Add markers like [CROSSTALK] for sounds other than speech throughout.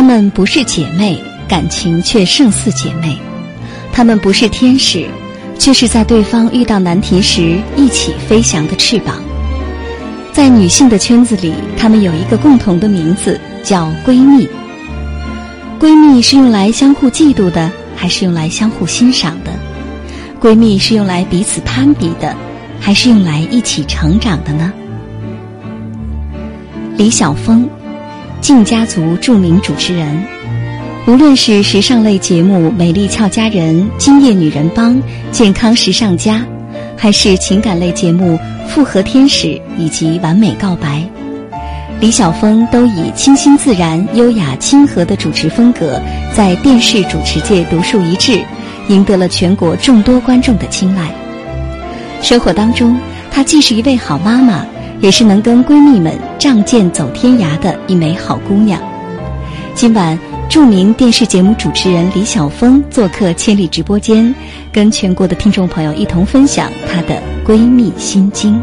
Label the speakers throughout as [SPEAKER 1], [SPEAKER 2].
[SPEAKER 1] 她们不是姐妹，感情却胜似姐妹；她们不是天使，却是在对方遇到难题时一起飞翔的翅膀。在女性的圈子里，她们有一个共同的名字，叫闺蜜。闺蜜是用来相互嫉妒的，还是用来相互欣赏的？闺蜜是用来彼此攀比的，还是用来一起成长的呢？李晓峰。晋家族著名主持人，无论是时尚类节目《美丽俏佳人》《今夜女人帮》《健康时尚家》，还是情感类节目《复合天使》以及《完美告白》，李晓峰都以清新自然、优雅亲和的主持风格，在电视主持界独树一帜，赢得了全国众多观众的青睐。生活当中，她既是一位好妈妈。也是能跟闺蜜们仗剑走天涯的一枚好姑娘。今晚，著名电视节目主持人李晓峰做客千里直播间，跟全国的听众朋友一同分享她的闺蜜心经。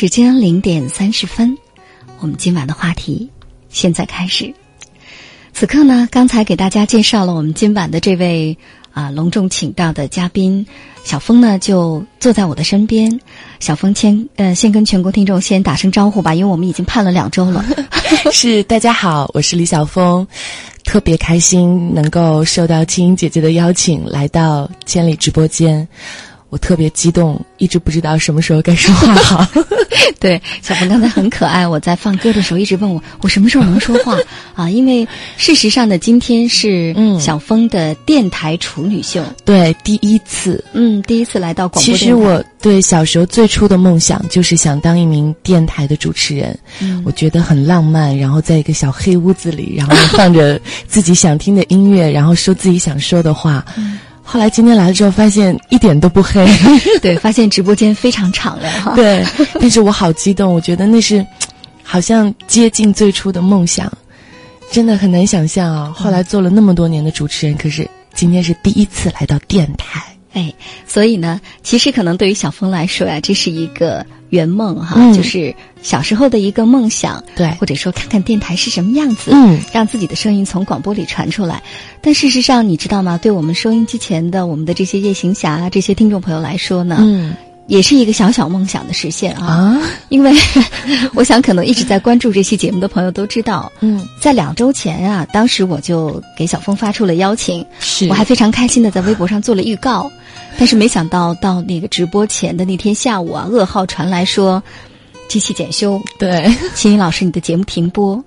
[SPEAKER 1] 时间零点三十分，我们今晚的话题现在开始。此刻呢，刚才给大家介绍了我们今晚的这位啊隆重请到的嘉宾小峰呢，就坐在我的身边。小峰先呃先跟全国听众先打声招呼吧，因为我们已经盼了两周了。[LAUGHS] [LAUGHS]
[SPEAKER 2] 是大家好，我是李晓峰，特别开心能够受到青音姐姐的邀请来到千里直播间。我特别激动，一直不知道什么时候该说话好。[LAUGHS]
[SPEAKER 1] 对，小鹏刚才很可爱。我在放歌的时候一直问我，我什么时候能说话啊？因为事实上呢，今天是小峰的电台处女秀，
[SPEAKER 2] 对，第一次，
[SPEAKER 1] 嗯，第一次来到广
[SPEAKER 2] 播。其实我对小时候最初的梦想就是想当一名电台的主持人，我觉得很浪漫。然后在一个小黑屋子里，然后放着自己想听的音乐，然后说自己想说的话。[LAUGHS] 后来今天来了之后，发现一点都不黑。[LAUGHS]
[SPEAKER 1] 对，发现直播间非常敞亮哈。
[SPEAKER 2] 对，但是我好激动，我觉得那是，[TSK] 好像接近最初的梦想，真的很难想象啊。后来做了那么多年的主持人，可是今天是第一次来到电台。
[SPEAKER 1] 哎，所以呢，其实可能对于小峰来说呀，这是一个圆梦哈，就是小时候的一个梦想，
[SPEAKER 2] 对，
[SPEAKER 1] 或者说看看电台是什么样子，
[SPEAKER 2] 嗯，
[SPEAKER 1] 让自己的声音从广播里传出来。但事实上，你知道吗？对我们收音机前的我们的这些夜行侠这些听众朋友来说呢，
[SPEAKER 2] 嗯。
[SPEAKER 1] 也是一个小小梦想的实现啊！因为 [LAUGHS] 我想，可能一直在关注这期节目的朋友都知道，
[SPEAKER 2] 嗯，
[SPEAKER 1] 在两周前啊，当时我就给小峰发出了邀请，
[SPEAKER 2] 是。
[SPEAKER 1] 我还非常开心的在微博上做了预告，但是没想到到那个直播前的那天下午啊，噩耗传来说机器检修，
[SPEAKER 2] 对，
[SPEAKER 1] 秦英老师你的节目停播。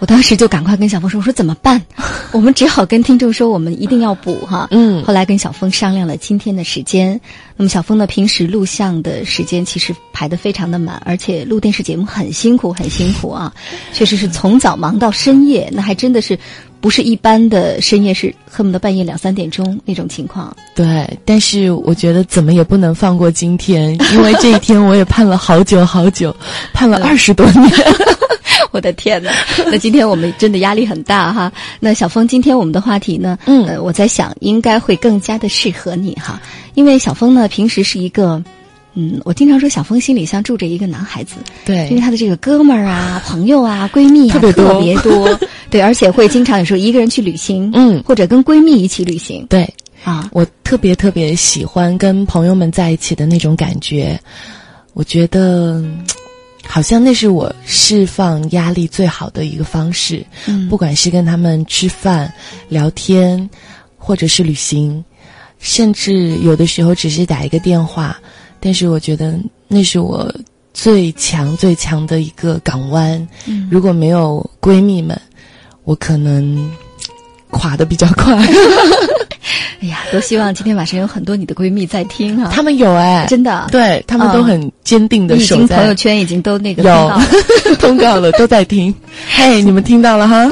[SPEAKER 1] 我当时就赶快跟小峰说：“我说怎么办？[LAUGHS] 我们只好跟听众说，我们一定要补哈。”
[SPEAKER 2] 嗯。
[SPEAKER 1] 后来跟小峰商量了今天的时间。那么小峰呢，平时录像的时间其实排得非常的满，而且录电视节目很辛苦，很辛苦啊！确实是从早忙到深夜，那还真的是不是一般的深夜，是恨不得半夜两三点钟那种情况。
[SPEAKER 2] 对，但是我觉得怎么也不能放过今天，因为这一天我也盼了好久好久，盼了 [LAUGHS] 二十多年。[LAUGHS]
[SPEAKER 1] 我的天呐，那今天我们真的压力很大哈。那小峰，今天我们的话题呢？
[SPEAKER 2] 嗯，
[SPEAKER 1] 呃，我在想应该会更加的适合你哈，因为小峰呢平时是一个，嗯，我经常说小峰心里像住着一个男孩子，
[SPEAKER 2] 对，
[SPEAKER 1] 因为他的这个哥们儿啊、朋友啊、闺蜜啊特别多，[LAUGHS] 对，而且会经常有时候一个人去旅行，
[SPEAKER 2] 嗯，
[SPEAKER 1] 或者跟闺蜜一起旅行，
[SPEAKER 2] 对。
[SPEAKER 1] 啊，
[SPEAKER 2] 我特别特别喜欢跟朋友们在一起的那种感觉，我觉得好像那是我释放压力最好的一个方式。
[SPEAKER 1] 嗯。
[SPEAKER 2] 不管是跟他们吃饭、聊天，或者是旅行，甚至有的时候只是打一个电话，但是我觉得那是我最强最强的一个港湾。
[SPEAKER 1] 嗯
[SPEAKER 2] 如果没有闺蜜们，我可能垮的比较快。[LAUGHS]
[SPEAKER 1] 哎呀，多希望今天晚上有很多你的闺蜜在听啊！
[SPEAKER 2] 他们有哎，
[SPEAKER 1] 真的，
[SPEAKER 2] 对他们都很坚定的守在
[SPEAKER 1] 经朋友圈已经都那个
[SPEAKER 2] 有
[SPEAKER 1] 通告了 [LAUGHS]
[SPEAKER 2] 都在听。[LAUGHS] 嘿，你们听到了哈？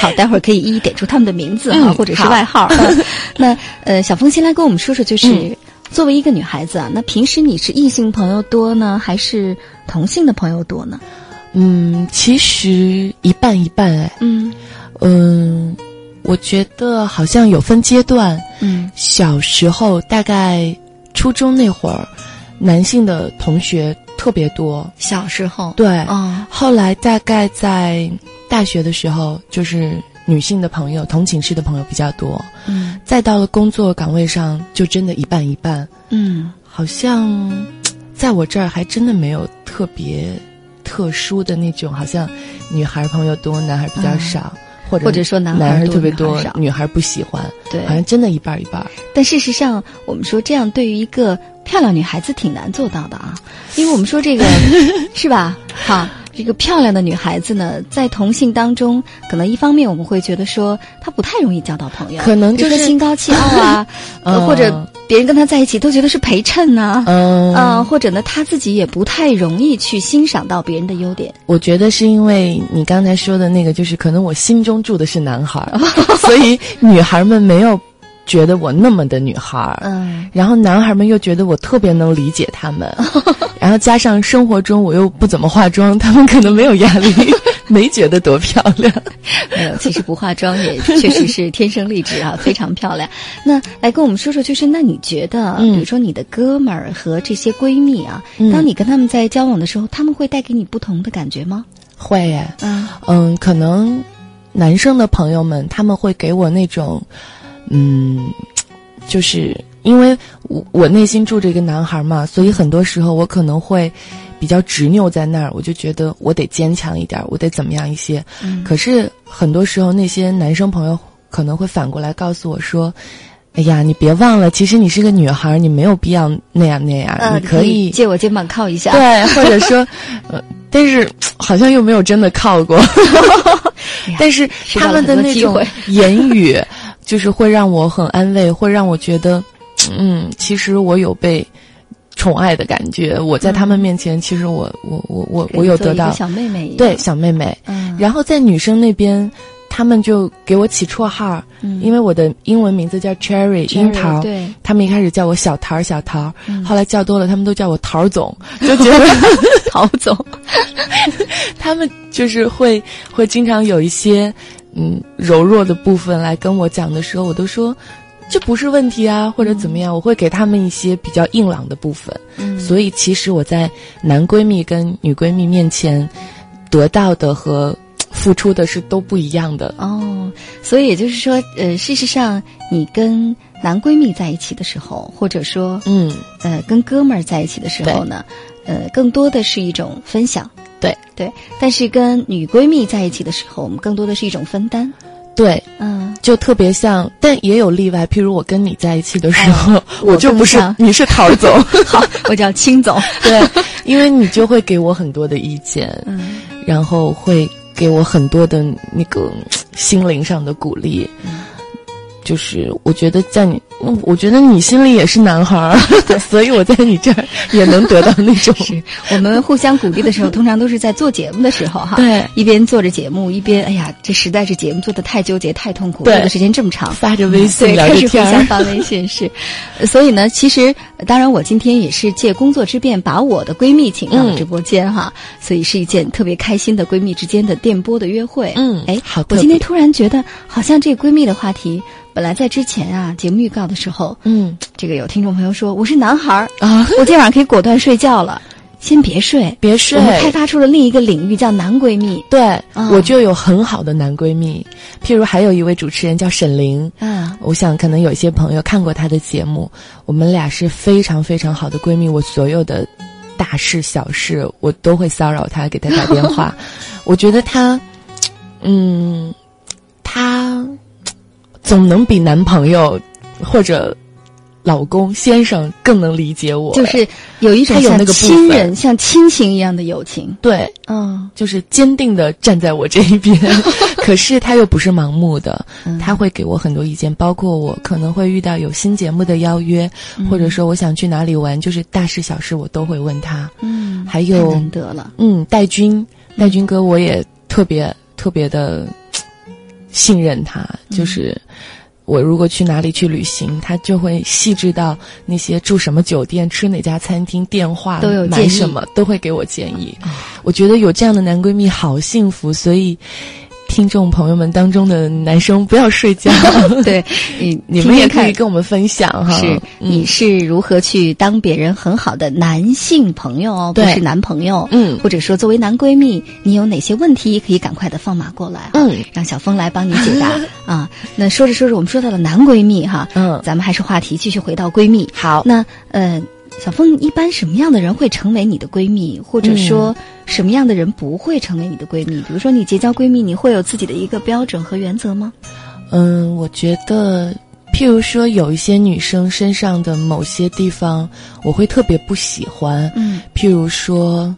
[SPEAKER 1] 好，待会儿可以一一点出他们的名字啊，
[SPEAKER 2] 嗯
[SPEAKER 1] 或者是外号。嗯那呃，小峰先来跟我们说说，就是、
[SPEAKER 2] 嗯
[SPEAKER 1] 作为一个女孩子啊，那平时你是异性朋友多呢，还是同性的朋友多呢？
[SPEAKER 2] 嗯，其实一半一半哎。
[SPEAKER 1] 嗯
[SPEAKER 2] 嗯，我觉得好像有分阶段。
[SPEAKER 1] 嗯
[SPEAKER 2] 小时候大概初中那会儿，男性的同学特别多。
[SPEAKER 1] 小时候，
[SPEAKER 2] 对，
[SPEAKER 1] 哦，
[SPEAKER 2] 后来大概在大学的时候，就是女性的朋友、同寝室的朋友比较多。
[SPEAKER 1] 嗯
[SPEAKER 2] 再到了工作岗位上，就真的一半一半。
[SPEAKER 1] 嗯
[SPEAKER 2] 好像在我这儿还真的没有特别特殊的那种，好像女孩朋友多，男孩比较少，或者
[SPEAKER 1] 嗯或者说男孩
[SPEAKER 2] 特别多
[SPEAKER 1] 女孩
[SPEAKER 2] 不喜欢，
[SPEAKER 1] 对
[SPEAKER 2] 好像真的一半一半。
[SPEAKER 1] 但事实上，我们说这样对于一个漂亮女孩子挺难做到的啊，因为我们说这个 [LAUGHS] 是吧？哈，这个漂亮的女孩子呢，在同性当中，可能一方面我们会觉得说她不太容易交到朋友，
[SPEAKER 2] 可能就是
[SPEAKER 1] 心高气傲啊，[LAUGHS] 或者别人跟她在一起都觉得是陪衬呐、
[SPEAKER 2] 嗯
[SPEAKER 1] 呃，或者呢，她自己也不太容易去欣赏到别人的优点。
[SPEAKER 2] 我觉得是因为你刚才说的那个，就是可能我心中住的是男孩儿，[LAUGHS] 所以女孩们没有觉得我那么的女孩儿。
[SPEAKER 1] 嗯，
[SPEAKER 2] 然后男孩们又觉得我特别能理解他们，[LAUGHS] 然后加上生活中我又不怎么化妆，他们可能没有压力，[LAUGHS] 没觉得多漂亮。[LAUGHS]
[SPEAKER 1] 没有，其实不化妆也确实是天生丽质啊，非常漂亮。那来跟我们说说，就是那你觉得，
[SPEAKER 2] 嗯
[SPEAKER 1] 比如说你的哥们儿和这些闺蜜啊，
[SPEAKER 2] 嗯
[SPEAKER 1] 当你跟他们在交往的时候，他们会带给你不同的感觉吗？
[SPEAKER 2] 会耶，
[SPEAKER 1] 嗯
[SPEAKER 2] 嗯，可能男生的朋友们他们会给我那种，嗯，就是因为我我内心住着一个男孩嘛，所以很多时候我可能会比较执拗在那儿，我就觉得我得坚强一点，我得怎么样一些。
[SPEAKER 1] 嗯
[SPEAKER 2] 可是很多时候那些男生朋友可能会反过来告诉我说。哎呀，你别忘了，其实你是个女孩，你没有必要那样那样，
[SPEAKER 1] 呃，
[SPEAKER 2] 你可以
[SPEAKER 1] 借我肩膀靠一下。
[SPEAKER 2] 对，或者说，呃，但是好像又没有真的靠过。[LAUGHS] [LAUGHS] 但是他们的那种言语，就是会让我很安慰，会让我觉得，嗯，其实我有被宠爱的感觉。我在他们面前，其实我我我我我有得到。
[SPEAKER 1] 小妹妹
[SPEAKER 2] 对小妹妹。
[SPEAKER 1] 嗯，
[SPEAKER 2] 然后在女生那边，他们就给我起绰号，
[SPEAKER 1] 嗯。
[SPEAKER 2] 因为我的英文名字叫 Cherry 樱桃，
[SPEAKER 1] 对。
[SPEAKER 2] 他们一开始叫我小桃儿小桃儿，
[SPEAKER 1] 嗯。
[SPEAKER 2] 后来叫多了，他们都叫我桃总，[LAUGHS] 就觉得
[SPEAKER 1] 桃总，[LAUGHS]
[SPEAKER 2] 他们就是会会经常有一些嗯柔弱的部分来跟我讲的时候，我都说这不是问题啊，或者怎么样，我会给他们一些比较硬朗的部分。
[SPEAKER 1] 嗯
[SPEAKER 2] 所以其实我在男闺蜜跟女闺蜜面前得到的和付出的是都不一样的。
[SPEAKER 1] 哦，所以也就是说，呃，事实上，你跟男闺蜜在一起的时候，或者说，
[SPEAKER 2] 嗯，
[SPEAKER 1] 呃，跟哥们儿在一起的时候呢，呃，更多的是一种分享。
[SPEAKER 2] 对
[SPEAKER 1] 对，但是跟女闺蜜在一起的时候，我们更多的是一种分担。
[SPEAKER 2] 对，
[SPEAKER 1] 嗯，
[SPEAKER 2] 就特别像，但也有例外。譬如我跟你在一起的时候，
[SPEAKER 1] 我 [LAUGHS]
[SPEAKER 2] 我就不是你是桃儿总，[LAUGHS]
[SPEAKER 1] 好，我叫青总。[LAUGHS]
[SPEAKER 2] 对，因为你就会给我很多的意见。
[SPEAKER 1] 嗯
[SPEAKER 2] 然后会给我很多的那个心灵上的鼓励。就是我觉得在你，嗯我觉得你心里也是男孩儿，[LAUGHS] 所以我在你这儿也能得到那种
[SPEAKER 1] 是我们互相鼓励的时候，通常都是在做节目的时候哈。
[SPEAKER 2] 对
[SPEAKER 1] 一边做着节目，一边哎呀，这实在是节目做的太纠结、太痛苦，
[SPEAKER 2] 对
[SPEAKER 1] 做的时间这么长，
[SPEAKER 2] 发着微信
[SPEAKER 1] 对，开始互。相发微信是，呃所以呢，其实呃当然我今天也是借工作之便，把我的闺蜜请到了
[SPEAKER 2] 嗯
[SPEAKER 1] 直播间哈，所以是一件特别开心的闺蜜之间的电波的约会。
[SPEAKER 2] 嗯
[SPEAKER 1] 哎，
[SPEAKER 2] 好
[SPEAKER 1] 我今天突然觉得，好像这闺蜜的话题，本来在之前啊节目预告的时候，
[SPEAKER 2] 嗯
[SPEAKER 1] 这个有听众朋友说我是男孩儿，
[SPEAKER 2] 啊，[LAUGHS]
[SPEAKER 1] 我今天晚上可以果断睡觉了。先别睡，
[SPEAKER 2] 别睡。
[SPEAKER 1] 我们开发出了另一个领域，叫男闺蜜。
[SPEAKER 2] 对，我就有很好的男闺蜜。譬如还有一位主持人叫沈凌，
[SPEAKER 1] 嗯，
[SPEAKER 2] 我想可能有一些朋友看过她的节目，我们俩是非常非常好的闺蜜。我所有的大事小事，我都会骚扰她，给她打电话。[LAUGHS] 我觉得她，嗯，她总能比男朋友或者。老公先生更能理解我，
[SPEAKER 1] 就是有一种像亲人、像亲情一样的友情。
[SPEAKER 2] 对，
[SPEAKER 1] 嗯，
[SPEAKER 2] 就是坚定的站在我这一边。[LAUGHS] 可是他又不是盲目的，他会给我很多意见，包括我可能会遇到有新节目的邀约，或者说我想去哪里玩，就是大事小事我都会问他。
[SPEAKER 1] 嗯，
[SPEAKER 2] 还有
[SPEAKER 1] 难得了。
[SPEAKER 2] 嗯，戴军，戴军哥，我也特别特别的信任他，就是。我如果去哪里去旅行，他就会细致到那些住什么酒店、吃哪家餐厅、电话
[SPEAKER 1] 都有
[SPEAKER 2] 买什么，都会给我建议。我觉得有这样的男闺蜜好幸福，所以。听众朋友们当中的男生不要睡觉，[LAUGHS]
[SPEAKER 1] 对，你
[SPEAKER 2] 你们也可以跟我们分享哈。
[SPEAKER 1] 是，你是如何去当别人很好的男性朋友哦，不是男朋友，
[SPEAKER 2] 嗯，
[SPEAKER 1] 或者说作为男闺蜜，你有哪些问题可以赶快的放马过来，
[SPEAKER 2] 嗯，
[SPEAKER 1] 让小峰来帮你解答 [LAUGHS] 啊。那说着说着，我们说到了男闺蜜哈，
[SPEAKER 2] 嗯，
[SPEAKER 1] 咱们还是话题继续回到闺蜜。
[SPEAKER 2] 好，
[SPEAKER 1] 那呃。小凤，一般什么样的人会成为你的闺蜜，或者说什么样的人不会成为你的闺蜜？比如说，你结交闺蜜，你会有自己的一个标准和原则吗？
[SPEAKER 2] 嗯，我觉得，譬如说，有一些女生身上的某些地方，我会特别不喜欢。
[SPEAKER 1] 嗯，
[SPEAKER 2] 譬如说，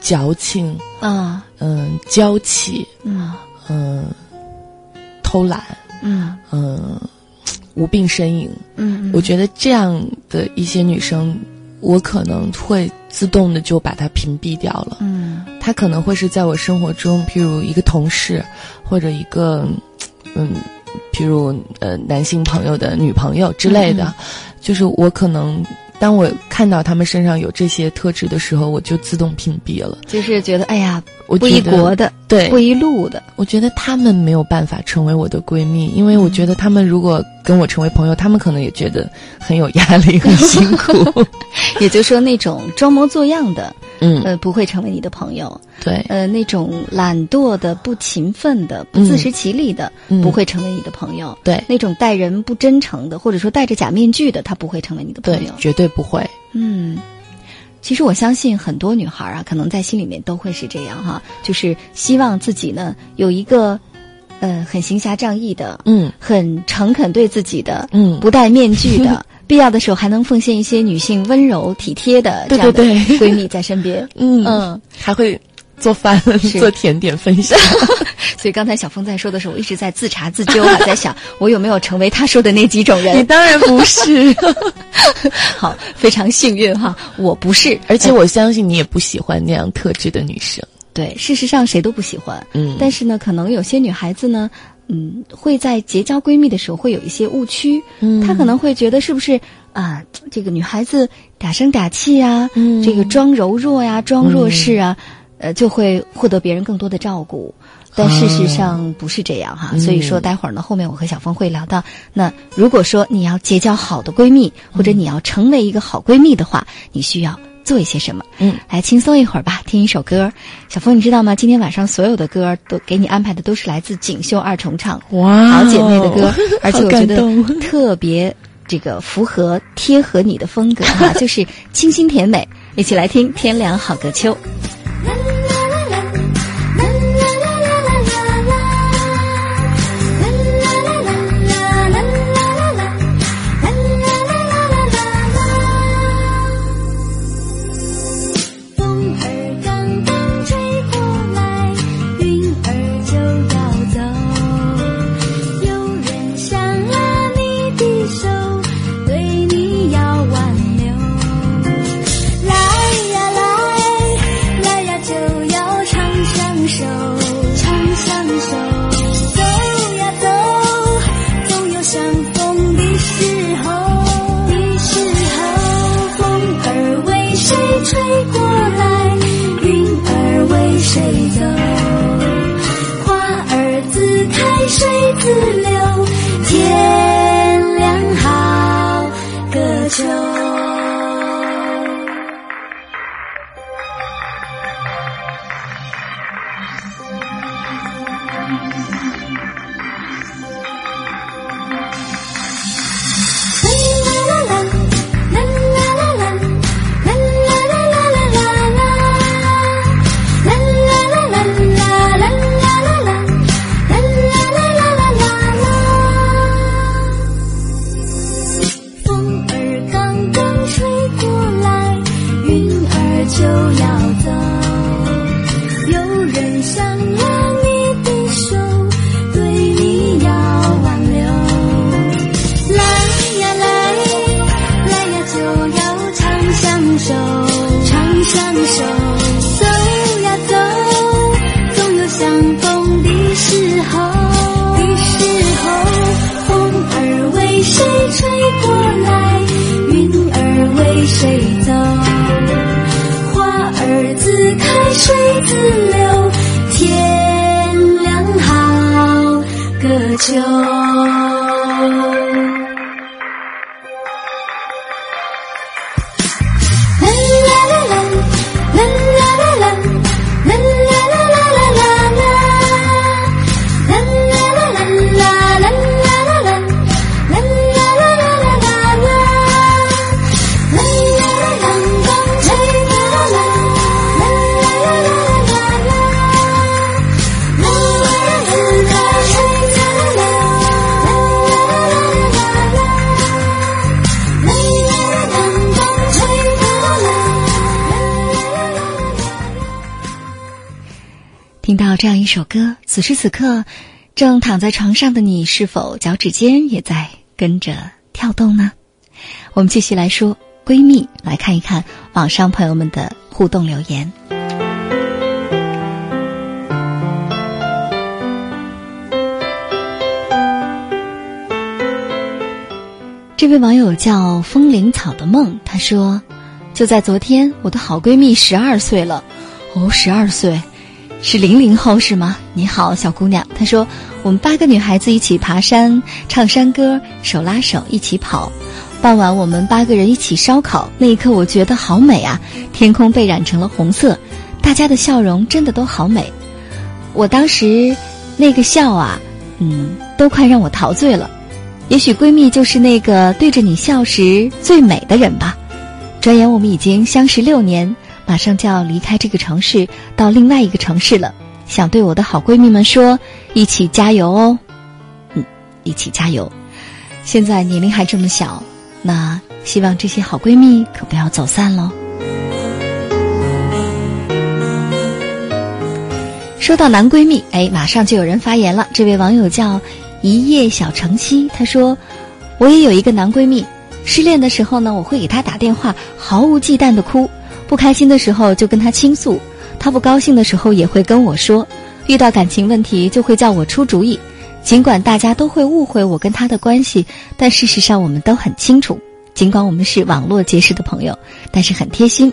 [SPEAKER 2] 矫情
[SPEAKER 1] 啊，
[SPEAKER 2] 嗯，娇气，
[SPEAKER 1] 嗯
[SPEAKER 2] 嗯，偷懒，
[SPEAKER 1] 嗯
[SPEAKER 2] 嗯。无病呻吟，
[SPEAKER 1] 嗯，
[SPEAKER 2] 我觉得这样的一些女生，我可能会自动的就把它屏蔽掉了，
[SPEAKER 1] 嗯，
[SPEAKER 2] 他可能会是在我生活中，譬如一个同事，或者一个，嗯，譬如呃男性朋友的女朋友之类的，就是我可能。当我看到他们身上有这些特质的时候，我就自动屏蔽了。
[SPEAKER 1] 就是觉得，哎呀，
[SPEAKER 2] 我
[SPEAKER 1] 不一国的，
[SPEAKER 2] 对，
[SPEAKER 1] 不一路的。
[SPEAKER 2] 我觉得他们没有办法成为我的闺蜜，因为我觉得他们如果跟我成为朋友，他们可能也觉得很有压力、很辛苦。[LAUGHS]
[SPEAKER 1] 也就是说，那种装模作样的。
[SPEAKER 2] 嗯，
[SPEAKER 1] 呃，不会成为你的朋友。
[SPEAKER 2] 对，
[SPEAKER 1] 呃，那种懒惰的、不勤奋的、不自食其力的，不会成为你的朋友。
[SPEAKER 2] 对，
[SPEAKER 1] 那种待人不真诚的，或者说戴着假面具的，他不会成为你的朋友。
[SPEAKER 2] 绝对不会。
[SPEAKER 1] 嗯，其实我相信很多女孩啊，可能在心里面都会是这样哈，就是希望自己呢有一个，呃，很行侠仗义的，
[SPEAKER 2] 嗯，
[SPEAKER 1] 很诚恳对自己的，
[SPEAKER 2] 嗯，
[SPEAKER 1] 不戴面具的。[LAUGHS] 必要的时候还能奉献一些女性温柔体贴的这样
[SPEAKER 2] 的
[SPEAKER 1] 闺蜜在身边，[LAUGHS]
[SPEAKER 2] 嗯嗯，还会做饭做甜点分享。[LAUGHS]
[SPEAKER 1] 所以刚才小峰在说的时候，我一直在自查自纠，啊 [LAUGHS] 在想我有没有成为他说的那几种人？
[SPEAKER 2] 你当然不是，[LAUGHS]
[SPEAKER 1] 好，非常幸运哈，我不是，
[SPEAKER 2] 而且我相信你也不喜欢那样特质的女生。
[SPEAKER 1] 对，事实上谁都不喜欢，
[SPEAKER 2] 嗯，
[SPEAKER 1] 但是呢，可能有些女孩子呢。嗯，会在结交闺蜜的时候会有一些误区，
[SPEAKER 2] 嗯，
[SPEAKER 1] 她可能会觉得是不是啊，这个女孩子嗲声嗲气啊，
[SPEAKER 2] 嗯，
[SPEAKER 1] 这个装柔弱呀，装弱势啊，呃，就会获得别人更多的照顾，但事实上不是这样哈。所以说，待会儿呢，后面我和小峰会聊到，那如果说你要结交好的闺蜜，或者你要成为一个好闺蜜的话，你需要。做一些什么？
[SPEAKER 2] 嗯，
[SPEAKER 1] 来轻松一会儿吧，听一首歌。小峰，你知道吗？今天晚上所有的歌都给你安排的都是来自锦绣二重唱，
[SPEAKER 2] 哇，
[SPEAKER 1] 好姐妹的歌，[LAUGHS] 而且我觉得特别这个符合贴合你的风格哈，[LAUGHS] 就是清新甜美。一起来听《天凉好个秋》。la 此时此刻，正躺在床上的你，是否脚趾尖也在跟着跳动呢？我们继续来说闺蜜，来看一看网上朋友们的互动留言。这位网友叫风铃草的梦，他说：“就在昨天，我的好闺蜜十二岁了，哦，十二岁。”是零零后是吗？你好，小姑娘。她说，我们八个女孩子一起爬山，唱山歌，手拉手一起跑。傍晚，我们八个人一起烧烤。那一刻，我觉得好美啊！天空被染成了红色，大家的笑容真的都好美。我当时那个笑啊，嗯，都快让我陶醉了。也许闺蜜就是那个对着你笑时最美的人吧。转眼我们已经相识六年。马上就要离开这个城市，到另外一个城市了。想对我的好闺蜜们说：一起加油哦！嗯，一起加油。现在年龄还这么小，那希望这些好闺蜜可不要走散喽。说到男闺蜜，哎，马上就有人发言了。这位网友叫一夜小城西，他说：“我也有一个男闺蜜，失恋的时候呢，我会给他打电话，毫无忌惮的哭。”不开心的时候就跟他倾诉，他不高兴的时候也会跟我说，遇到感情问题就会叫我出主意。尽管大家都会误会我跟他的关系，但事实上我们都很清楚。尽管我们是网络结识的朋友，但是很贴心。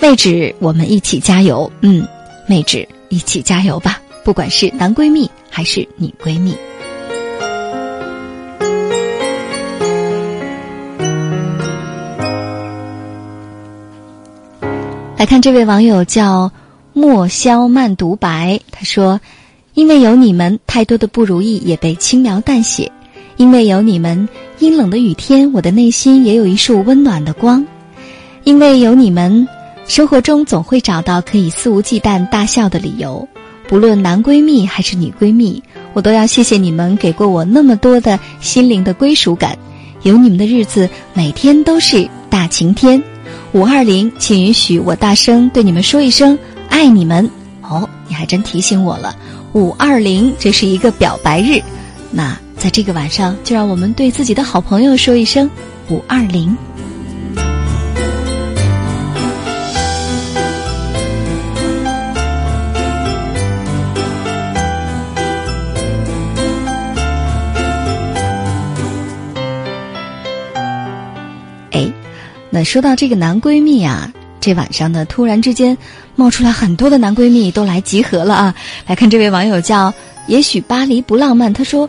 [SPEAKER 1] 妹纸，我们一起加油。嗯，妹纸，一起加油吧。不管是男闺蜜还是女闺蜜。来看这位网友叫莫萧慢独白，他说：“因为有你们，太多的不如意也被轻描淡写；因为有你们，阴冷的雨天，我的内心也有一束温暖的光；因为有你们，生活中总会找到可以肆无忌惮大笑的理由。不论男闺蜜还是女闺蜜，我都要谢谢你们给过我那么多的心灵的归属感。有你们的日子，每天都是大晴天。”五二零，请允许我大声对你们说一声“爱你们”。哦，你还真提醒我了，五二零这是一个表白日。那在这个晚上，就让我们对自己的好朋友说一声“五二零”。说到这个男闺蜜啊，这晚上呢，突然之间冒出来很多的男闺蜜都来集合了啊！来看这位网友叫也许巴黎不浪漫，他说：“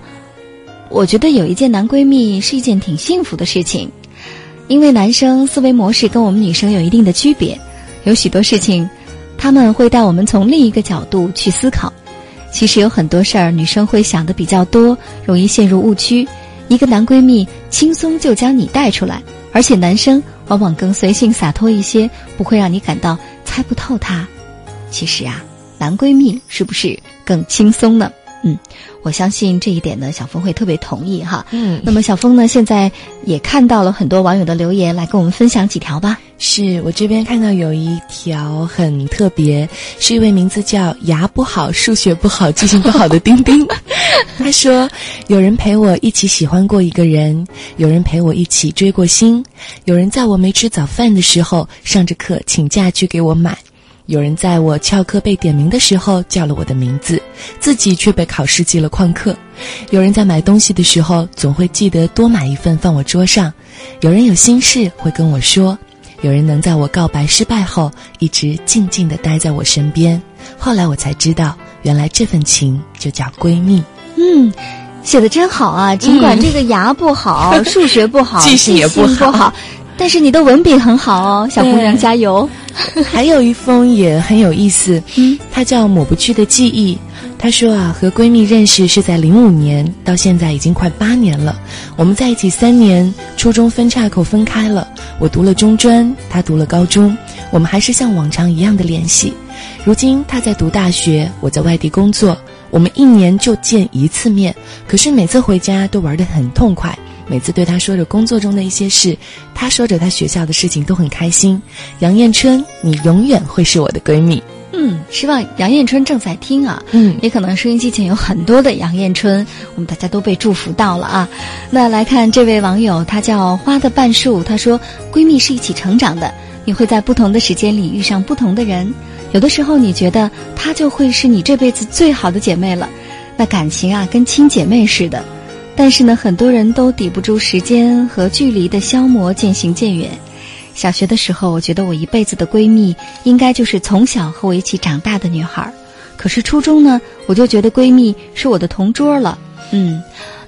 [SPEAKER 1] 我觉得有一件男闺蜜是一件挺幸福的事情，因为男生思维模式跟我们女生有一定的区别，有许多事情他们会带我们从另一个角度去思考。其实有很多事儿女生会想的比较多，容易陷入误区。一个男闺蜜轻松就将你带出来，而且男生。”往往更随性洒脱一些，不会让你感到猜不透他。其实啊，男闺蜜是不是更轻松呢？嗯，我相信这一点呢，小峰会特别同意哈。嗯，那么小峰呢，现在也看到了很多网友的留言，来跟我们分享几条吧。
[SPEAKER 2] 是我这边看到有一条很特别，是一位名字叫牙不好、数学不好、记性不好的丁丁。[LAUGHS] 他说：“有人陪我一起喜欢过一个人，有人陪我一起追过星，有人在我没吃早饭的时候上着课请假去给我买。”有人在我翘课被点名的时候叫了我的名字，自己却被考试记了旷课；有人在买东西的时候总会记得多买一份放我桌上；有人有心事会跟我说；有人能在我告白失败后一直静静的待在我身边。后来我才知道，原来这份情就叫闺蜜。
[SPEAKER 1] 嗯，写的真好啊！尽管这个牙不好，[LAUGHS] 数学不好，
[SPEAKER 2] 记性也不
[SPEAKER 1] 不好，但是你的文笔很好哦，小姑娘加油！
[SPEAKER 2] 还有一封也很有意思，嗯，它叫抹不去的记忆。她说啊，和闺蜜认识是在零五年，到现在已经快八年了。我们在一起三年，初中分岔口分开了。我读了中专，她读了高中，我们还是像往常一样的联系。如今她在读大学，我在外地工作。我们一年就见一次面，可是每次回家都玩得很痛快。每次对她说着工作中的一些事，她说着她学校的事情，都很开心。杨艳春，你永远会是我的闺蜜。
[SPEAKER 1] 嗯，希望杨艳春正在听啊。
[SPEAKER 2] 嗯，
[SPEAKER 1] 也可能收音机前有很多的杨艳春，我们大家都被祝福到了啊。那来看这位网友，他叫花的半树，他说：“闺蜜是一起成长的，你会在不同的时间里遇上不同的人。”有的时候你觉得她就会是你这辈子最好的姐妹了，那感情啊跟亲姐妹似的。但是呢，很多人都抵不住时间和距离的消磨，渐行渐远。小学的时候，我觉得我一辈子的闺蜜应该就是从小和我一起长大的女孩。可是初中呢，我就觉得闺蜜是我的同桌了。嗯。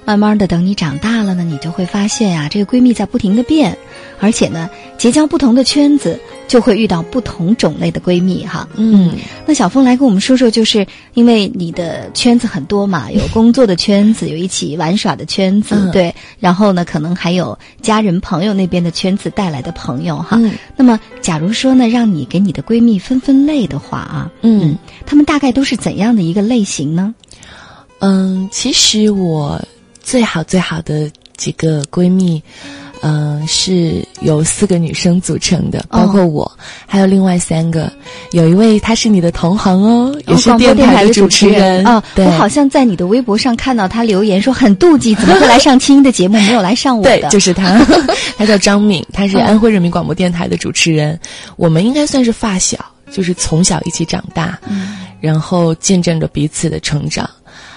[SPEAKER 1] 慢慢的，等你长大了呢，你就会发现呀，这个闺蜜在不停的变，而且呢，结交不同的圈子，就会遇到不同种类的闺蜜哈。
[SPEAKER 2] 嗯，
[SPEAKER 1] 那小峰来跟我们说说，就是因为你的圈子很多嘛，有工作的圈子，有一起玩耍的圈子，对，然后呢，可能还有家人朋友那边的圈子带来的朋友哈。那么，假如说呢，让你给你的闺蜜分分类的话啊，嗯，她们大概都是怎样的一个类型呢？
[SPEAKER 2] 嗯，其实我。最好最好的几个闺蜜，嗯，是由四个女生组成的，包括我，还有另外三个。有一位她是你的同行哦，也是电台
[SPEAKER 1] 的
[SPEAKER 2] 主持人
[SPEAKER 1] 啊。我好像在你的微博上看到她留言说很妒忌，怎么会来上青音的节目，没有来上我
[SPEAKER 2] 的？[LAUGHS] 对，就是她，[LAUGHS] 她叫张敏，她是安徽人民广播电台的主持人。我们应该算是发小，就是从小一起长大，然后见证着彼此的成长。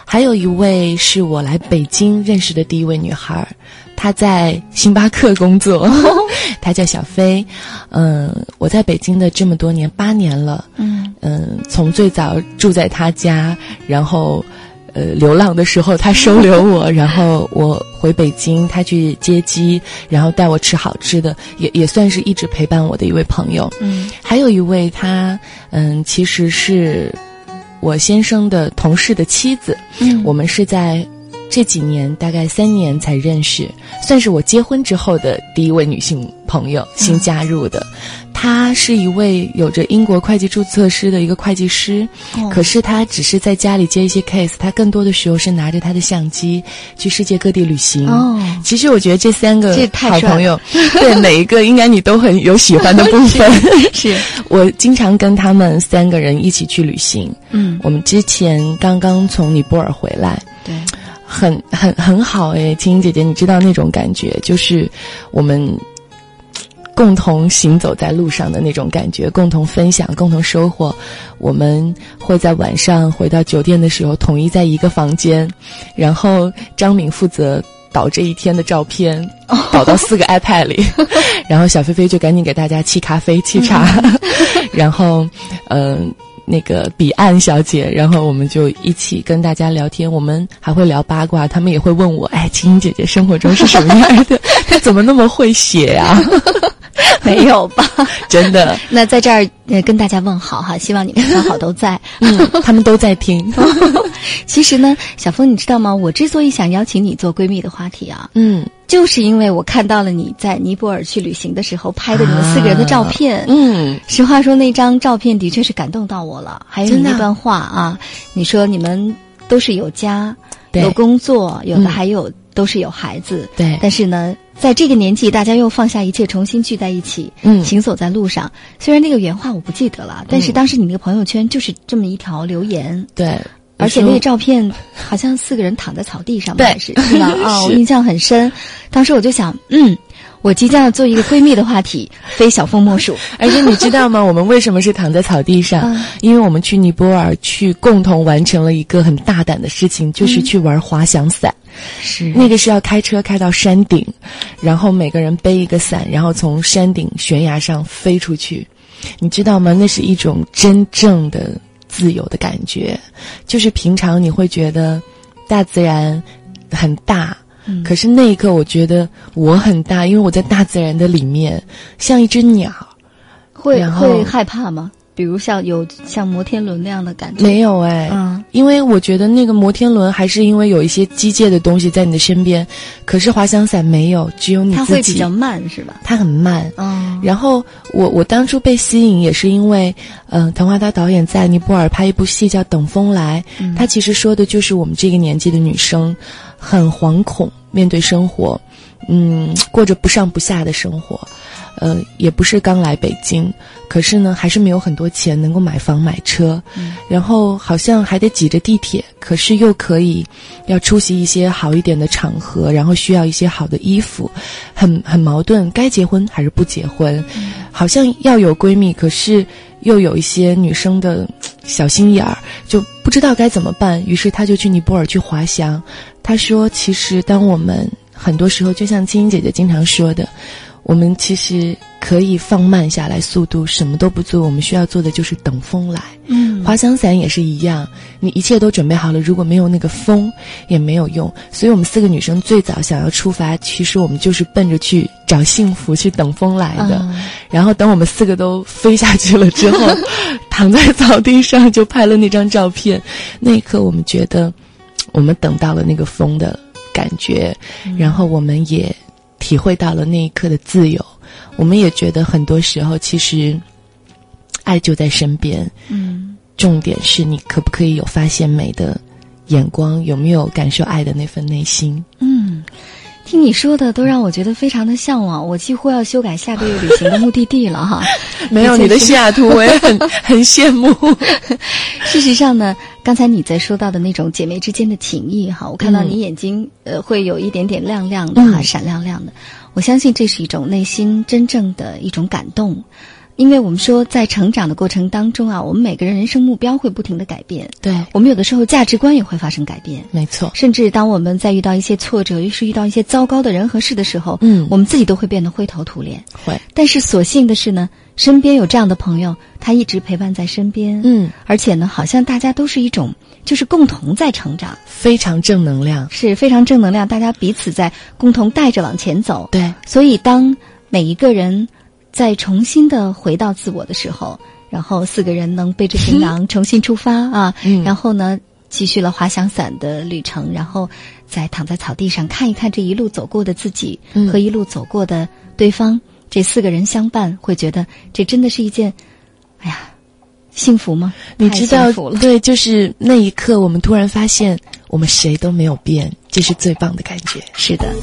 [SPEAKER 2] 还有一位是我来北京认识的第一位女孩，她在星巴克工作，[LAUGHS] 她叫小飞。嗯，我在北京的这么多年，八年了。嗯嗯，从最早住在她家，然后呃流浪的时候她收留我，[LAUGHS] 然后我回北京，她去接机，然后带我吃好吃的，也也算是一直陪伴我的一位朋友。嗯，还有一位她，嗯，其实是。我先生的同事的妻子，嗯，我们是在这几年大概三年才认识，算是我结婚之后的第一位女性朋友，新加入的。她是一位有着英国会计注册师的一个会计师，可是她只是在家里接一些 case，她更多的时候是拿着她的相机去世界各地旅行。哦，其实我觉得这三个好朋友，对每一个应该你都很有喜欢的部分。[LAUGHS]
[SPEAKER 1] 是 [LAUGHS]
[SPEAKER 2] 我经常跟他们三个人一起去旅行。嗯，我们之前刚刚从尼泊尔回来，
[SPEAKER 1] 对，
[SPEAKER 2] 很很很好哎，青青姐姐，你知道那种感觉，就是我们。共同行走在路上的那种感觉，共同分享，共同收获。我们会在晚上回到酒店的时候，统一在一个房间，然后张敏负责导这一天的照片，导到四个 iPad 里，[LAUGHS] 然后小菲菲就赶紧给大家沏咖啡、沏茶，[LAUGHS] 然后，嗯。那个彼岸小姐，然后我们就一起跟大家聊天，我们还会聊八卦，他们也会问我，哎，青青姐姐生活中是什么样的？[LAUGHS] 她怎么那么会写呀？[LAUGHS]
[SPEAKER 1] 没有吧？[LAUGHS]
[SPEAKER 2] 真的。
[SPEAKER 1] 那在这儿跟大家问好哈，希望你们刚好都在，
[SPEAKER 2] 嗯，他们都在听。[LAUGHS]
[SPEAKER 1] 其实呢，小峰，你知道吗？我之所以想邀请你做闺蜜的话题啊，
[SPEAKER 2] 嗯。
[SPEAKER 1] 就是因为我看到了你在尼泊尔去旅行的时候拍的你们四个人的照片，
[SPEAKER 2] 嗯，
[SPEAKER 1] 实话说那张照片的确是感动到我了。还有你那段话啊，你说你们都是有家，有工作，有的还有都是有孩子，
[SPEAKER 2] 对。
[SPEAKER 1] 但是呢，在这个年纪，大家又放下一切，重新聚在一起，嗯，行走在路上。虽然那个原话我不记得了，但是当时你那个朋友圈就是这么一条留言，
[SPEAKER 2] 对。
[SPEAKER 1] 而且那个照片好像四个人躺在草地上，对，是是吧？[LAUGHS] 啊，我印象很深。当时我就想，嗯。我即将要做一个闺蜜的话题，非小凤莫属。[LAUGHS]
[SPEAKER 2] 而且你知道吗？我们为什么是躺在草地上？因为我们去尼泊尔去共同完成了一个很大胆的事情，就是去玩滑翔伞。
[SPEAKER 1] 是
[SPEAKER 2] 那个是要开车开到山顶，然后每个人背一个伞，然后从山顶悬崖上飞出去。你知道吗？那是一种真正的自由的感觉。就是平常你会觉得大自然很大。可是那一刻，我觉得我很大，因为我在大自然的里面，像一只鸟。
[SPEAKER 1] 会会害怕吗？比如像有像摩天轮那样的感觉？
[SPEAKER 2] 没有哎，嗯，因为我觉得那个摩天轮还是因为有一些机械的东西在你的身边，可是滑翔伞没有，只有你自己。它
[SPEAKER 1] 会比较慢是吧？
[SPEAKER 2] 它很慢。嗯。然后我我当初被吸引也是因为，嗯，滕华涛导演在尼泊尔拍一部戏叫《等风来》，他其实说的就是我们这个年纪的女生。很惶恐面对生活，嗯，过着不上不下的生活，呃，也不是刚来北京，可是呢，还是没有很多钱能够买房买车，然后好像还得挤着地铁，可是又可以要出席一些好一点的场合，然后需要一些好的衣服，很很矛盾，该结婚还是不结婚，好像要有闺蜜，可是又有一些女生的小心眼儿，就不知道该怎么办，于是她就去尼泊尔去滑翔。她说：“其实，当我们很多时候，就像青青姐姐经常说的，我们其实可以放慢下来速度，什么都不做。我们需要做的就是等风来。嗯，滑翔伞也是一样，你一切都准备好了，如果没有那个风，也没有用。所以，我们四个女生最早想要出发，其实我们就是奔着去找幸福、去等风来的。然后，等我们四个都飞下去了之后，躺在草地上就拍了那张照片。那一刻，我们觉得。”我们等到了那个风的感觉，然后我们也体会到了那一刻的自由。我们也觉得很多时候，其实爱就在身边。嗯，重点是你可不可以有发现美的眼光，有没有感受爱的那份内心？
[SPEAKER 1] 嗯。听你说的都让我觉得非常的向往，我几乎要修改下个月旅行的目的地了哈。[LAUGHS]
[SPEAKER 2] 没有你的西雅图，我也很 [LAUGHS] 很羡慕。[LAUGHS]
[SPEAKER 1] 事实上呢，刚才你在说到的那种姐妹之间的情谊哈，我看到你眼睛呃会有一点点亮亮的哈，闪亮亮的。我相信这是一种内心真正的一种感动。因为我们说，在成长的过程当中啊，我们每个人人生目标会不停的改变。
[SPEAKER 2] 对，
[SPEAKER 1] 我们有的时候价值观也会发生改变。
[SPEAKER 2] 没错，
[SPEAKER 1] 甚至当我们在遇到一些挫折，又是遇到一些糟糕的人和事的时候，嗯，我们自己都会变得灰头土脸。
[SPEAKER 2] 会，
[SPEAKER 1] 但是所幸的是呢，身边有这样的朋友，他一直陪伴在身边。嗯，而且呢，好像大家都是一种，就是共同在成长，
[SPEAKER 2] 非常正能量，
[SPEAKER 1] 是非常正能量，大家彼此在共同带着往前走。
[SPEAKER 2] 对，
[SPEAKER 1] 所以当每一个人。再重新的回到自我的时候，然后四个人能背着行囊重新出发啊，然后呢，继续了滑翔伞的旅程，然后再躺在草地上看一看这一路走过的自己和一路走过的对方，这四个人相伴，会觉得这真的是一件，哎呀，幸福吗？
[SPEAKER 2] 你知道，对，就是那一刻，我们突然发现，我们谁都没有变，这是最棒的感觉。
[SPEAKER 1] 是的。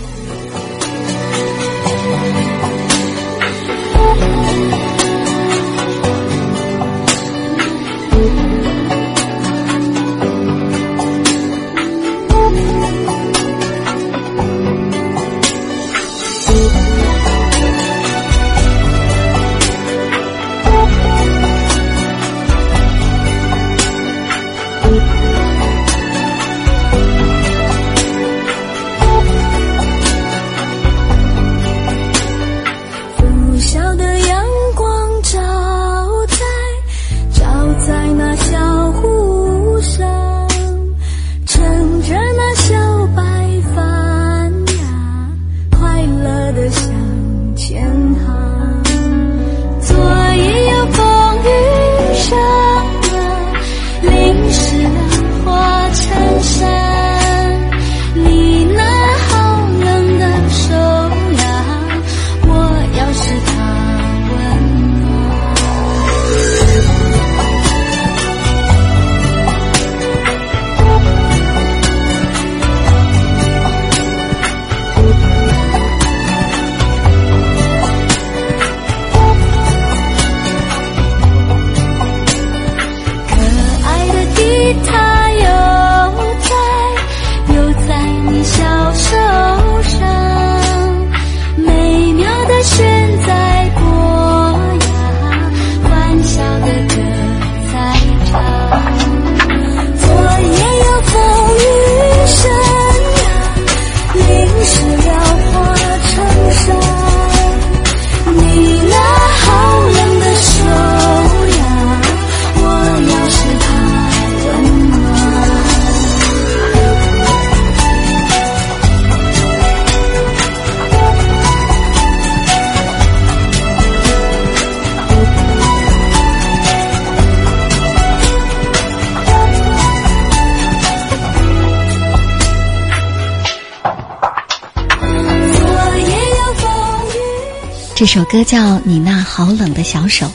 [SPEAKER 1] 这首歌叫《你那好冷的小手》。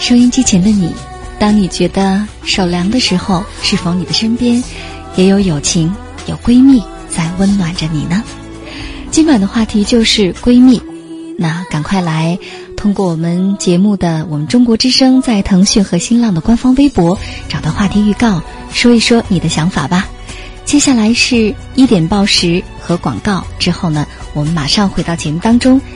[SPEAKER 1] 收音机前的你，当你觉得手凉的时候，是否你的身边也有友情、有闺蜜在温暖着你呢？今晚的话题就是闺蜜，那赶快来通过我们节目的我们中国之声在腾讯和新浪的官方微博找到话题预告，说一说你的想法吧。接下来是一点报时和广告之后呢，我们马上回到节目当中，